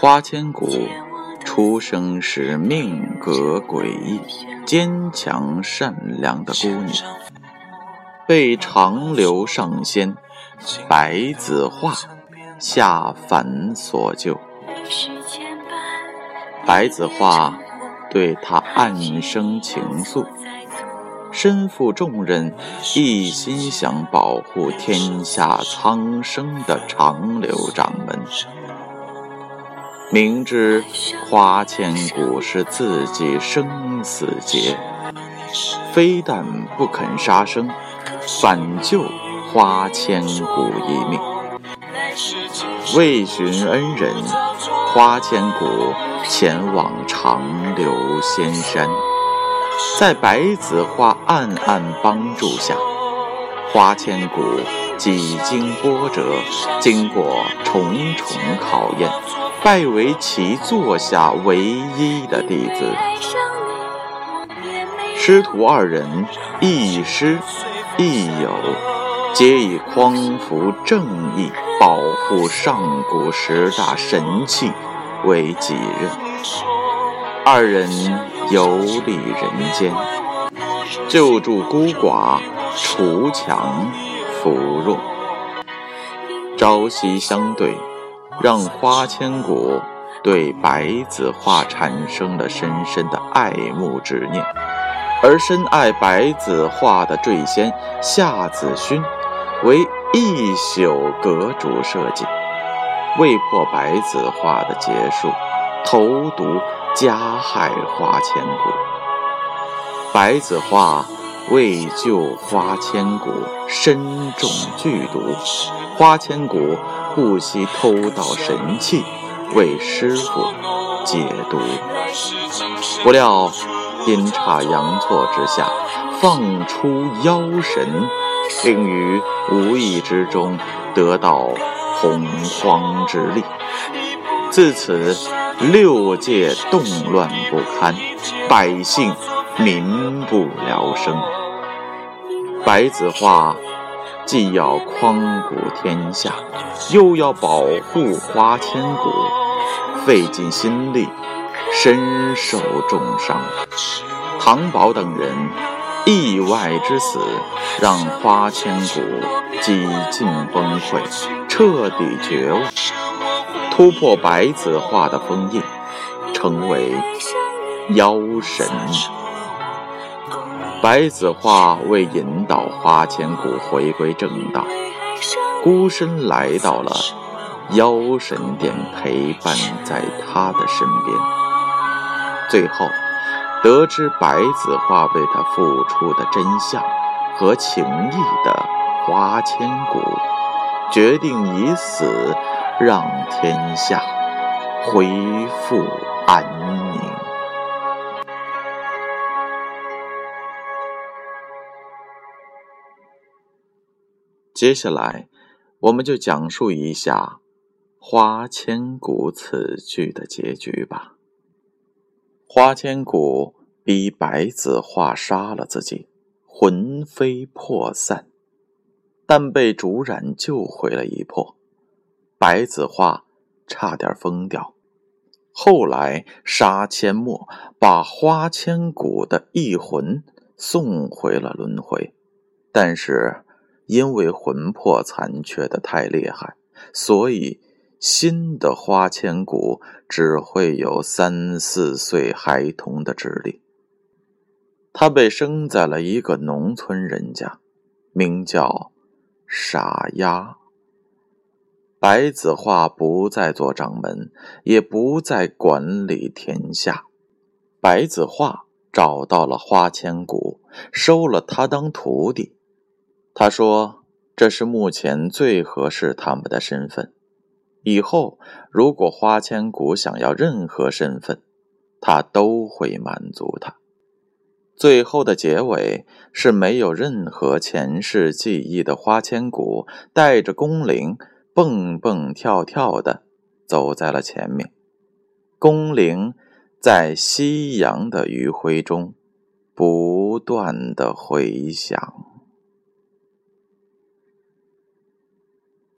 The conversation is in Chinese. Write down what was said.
花千骨出生时命格诡异、坚强善良的姑娘，被长留上仙白子画下凡所救。白子画对她暗生情愫。身负重任，一心想保护天下苍生的长留掌门，明知花千骨是自己生死劫，非但不肯杀生，反救花千骨一命。为寻恩人，花千骨前往长留仙山。在白子画暗暗帮助下，花千骨几经波折，经过重重考验，拜为其座下唯一的弟子。师徒二人亦师亦友，皆以匡扶正义、保护上古十大神器为己任。二人。游历人间，救助孤寡，除强扶弱，朝夕相对，让花千骨对白子画产生了深深的爱慕执念。而深爱白子画的坠仙夏子勋，为一宿阁主设计，为破白子画的结束，投毒。加害花千骨，白子画为救花千骨，身中剧毒。花千骨不惜偷盗神器，为师傅解毒。不料阴差阳错之下，放出妖神，并于无意之中得到洪荒之力。自此。六界动乱不堪，百姓民不聊生。白子画既要匡鼓天下，又要保护花千骨，费尽心力，身受重伤。唐宝等人意外之死，让花千骨几近崩溃，彻底绝望。突破白子画的封印，成为妖神。白子画为引导花千骨回归正道，孤身来到了妖神殿，陪伴在他的身边。最后，得知白子画为他付出的真相和情谊的花千骨，决定以死。让天下恢复安宁。接下来，我们就讲述一下花千骨此剧的结局吧。花千骨逼白子画杀了自己，魂飞魄散，但被竹染救回了一魄。白子画差点疯掉，后来杀阡陌把花千骨的一魂送回了轮回，但是因为魂魄残缺的太厉害，所以新的花千骨只会有三四岁孩童的智力。他被生在了一个农村人家，名叫傻丫。白子画不再做掌门，也不再管理天下。白子画找到了花千骨，收了他当徒弟。他说：“这是目前最合适他们的身份。以后如果花千骨想要任何身份，他都会满足他。”最后的结尾是没有任何前世记忆的花千骨带着宫铃。蹦蹦跳跳的走在了前面，宫铃在夕阳的余晖中不断的回响。